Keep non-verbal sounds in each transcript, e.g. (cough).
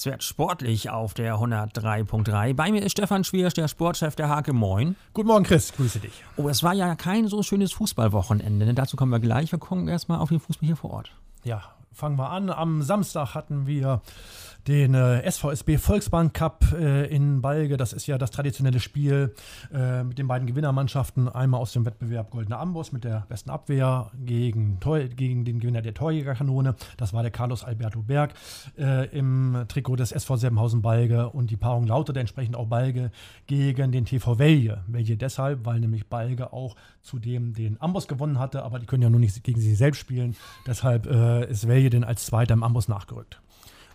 Es wird sportlich auf der 103.3. Bei mir ist Stefan Schwiersch, der Sportchef der Hake. Moin. Guten Morgen, Chris. Grüße dich. Oh, es war ja kein so schönes Fußballwochenende. Ne? Dazu kommen wir gleich. Wir gucken erstmal auf den Fußball hier vor Ort. Ja, fangen wir an. Am Samstag hatten wir den äh, SVSB Volksbank Cup äh, in Balge. Das ist ja das traditionelle Spiel äh, mit den beiden Gewinnermannschaften. Einmal aus dem Wettbewerb Goldener Amboss mit der besten Abwehr gegen, gegen den Gewinner der Torjägerkanone. Das war der Carlos Alberto Berg äh, im Trikot des SV Serbenhausen Balge. Und die Paarung lautete entsprechend auch Balge gegen den TV Welje. Welje deshalb, weil nämlich Balge auch zudem den Amboss gewonnen hatte, aber die können ja nur nicht gegen sich selbst spielen. Deshalb äh, ist Welje denn als Zweiter im Amboss nachgerückt.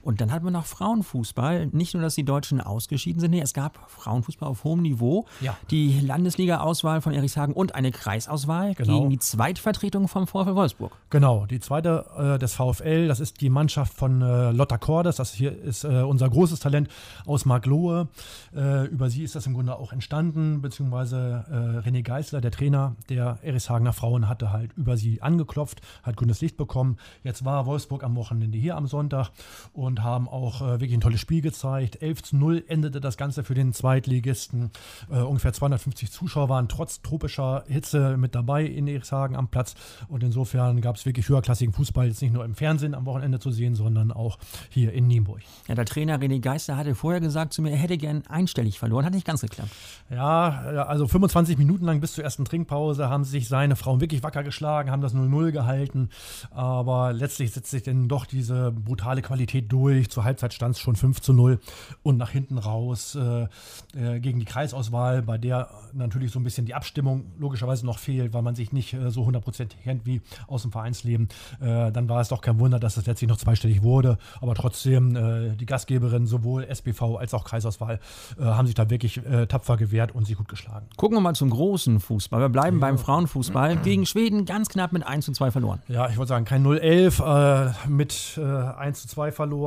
Und dann hat man noch Frauenfußball. Nicht nur, dass die Deutschen ausgeschieden sind, nee, es gab Frauenfußball auf hohem Niveau. Ja. Die Landesliga-Auswahl von Erichshagen und eine Kreisauswahl Genau. gegen die Zweitvertretung vom VfL Wolfsburg. Genau, die zweite äh, des VfL, das ist die Mannschaft von äh, Lotta Cordes. Das hier ist äh, unser großes Talent aus Marklohe. Äh, über sie ist das im Grunde auch entstanden, beziehungsweise äh, René Geißler, der Trainer der Erishagener Frauen, hatte halt über sie angeklopft, hat grünes Licht bekommen. Jetzt war Wolfsburg am Wochenende hier am Sonntag und haben auch äh, wirklich ein tolles Spiel gezeigt. 11 zu 0 endete das Ganze für den Zweitligisten. Äh, ungefähr 250 Zuschauer waren trotz tropischer Hitze mit dabei in Erichshagen am Platz. Und insofern gab es wirklich höherklassigen Fußball, jetzt nicht nur im Fernsehen am Wochenende zu sehen, sondern auch hier in Nienburg. Ja, der Trainer René Geister hatte vorher gesagt zu mir, er hätte gern einstellig verloren. Hat nicht ganz geklappt. Ja, ja, also 25 Minuten lang bis zur ersten Trinkpause haben sich seine Frauen wirklich wacker geschlagen, haben das 0-0 gehalten. Aber letztlich setzt sich dann doch diese brutale Qualität durch. Zur Halbzeit stand es schon 5 zu 0 und nach hinten raus äh, äh, gegen die Kreisauswahl, bei der natürlich so ein bisschen die Abstimmung logischerweise noch fehlt, weil man sich nicht äh, so hundertprozentig kennt wie aus dem Vereinsleben. Äh, dann war es doch kein Wunder, dass es letztlich noch zweistellig wurde. Aber trotzdem, äh, die Gastgeberin, sowohl SBV als auch Kreisauswahl, äh, haben sich da wirklich tapfer gewehrt und sie gut geschlagen. Gucken wir mal zum großen Fußball. Wir bleiben beim Frauenfußball. (clears throat) Gegen Schweden ganz knapp mit 1 zu 2 verloren. Ja, ich wollte sagen, kein 0-11 äh, mit äh, 1 zu 2 verloren.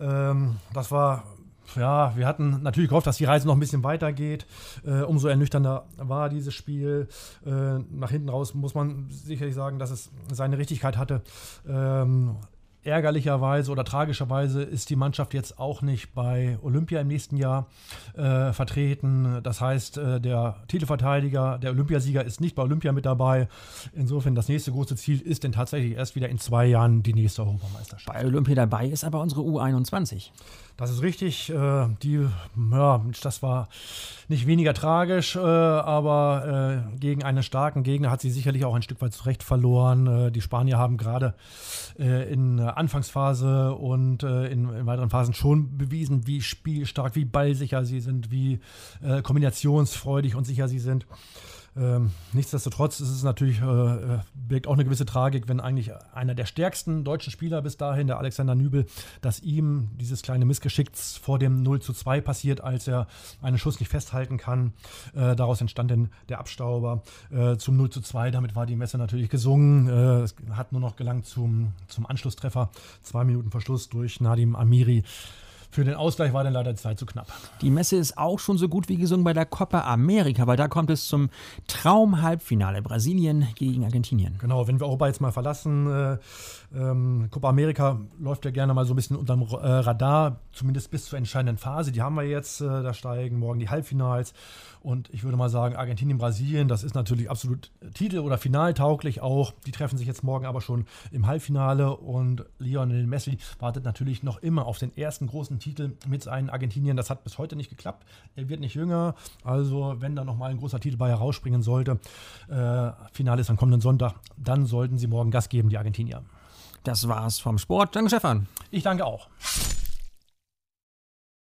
Ähm, das war, ja, wir hatten natürlich gehofft, dass die Reise noch ein bisschen weitergeht. Äh, umso ernüchternder war dieses Spiel. Äh, nach hinten raus muss man sicherlich sagen, dass es seine Richtigkeit hatte. Ähm, Ärgerlicherweise oder tragischerweise ist die Mannschaft jetzt auch nicht bei Olympia im nächsten Jahr äh, vertreten. Das heißt, äh, der Titelverteidiger, der Olympiasieger ist nicht bei Olympia mit dabei. Insofern das nächste große Ziel ist denn tatsächlich erst wieder in zwei Jahren die nächste Europameisterschaft. Bei Olympia dabei ist aber unsere U21. Das ist richtig. Äh, die, ja, das war nicht weniger tragisch, äh, aber äh, gegen einen starken Gegner hat sie sicherlich auch ein Stück weit zurecht verloren. Äh, die Spanier haben gerade in Anfangsphase und äh, in, in weiteren Phasen schon bewiesen, wie spielstark, wie ballsicher sie sind, wie äh, kombinationsfreudig und sicher sie sind. Ähm, nichtsdestotrotz ist es natürlich, äh, äh, birgt auch eine gewisse Tragik, wenn eigentlich einer der stärksten deutschen Spieler bis dahin, der Alexander Nübel, dass ihm dieses kleine Missgeschick vor dem 0 zu 2 passiert, als er einen Schuss nicht festhalten kann. Äh, daraus entstand dann der Abstauber äh, zum 0 zu 2. Damit war die Messe natürlich gesungen. Äh, es hat nur noch gelangt zum, zum Anschlusstreffer. Zwei Minuten Verschluss durch Nadim Amiri. Für den Ausgleich war dann leider die Zeit zu knapp. Die Messe ist auch schon so gut wie gesungen bei der Copa America, weil da kommt es zum Traum-Halbfinale Brasilien gegen Argentinien. Genau, wenn wir Europa jetzt mal verlassen, äh, ähm, Copa America läuft ja gerne mal so ein bisschen unterm äh, Radar, zumindest bis zur entscheidenden Phase. Die haben wir jetzt, äh, da steigen morgen die Halbfinals. Und ich würde mal sagen, Argentinien, Brasilien, das ist natürlich absolut titel- oder finaltauglich auch. Die treffen sich jetzt morgen aber schon im Halbfinale und Lionel Messi wartet natürlich noch immer auf den ersten großen Titel mit seinen Argentinien. Das hat bis heute nicht geklappt. Er wird nicht jünger, also wenn da nochmal ein großer Titel bei herausspringen sollte, äh, Finale ist am kommenden Sonntag, dann sollten sie morgen Gas geben, die Argentinier. Das war's vom Sport. Danke, Stefan. Ich danke auch.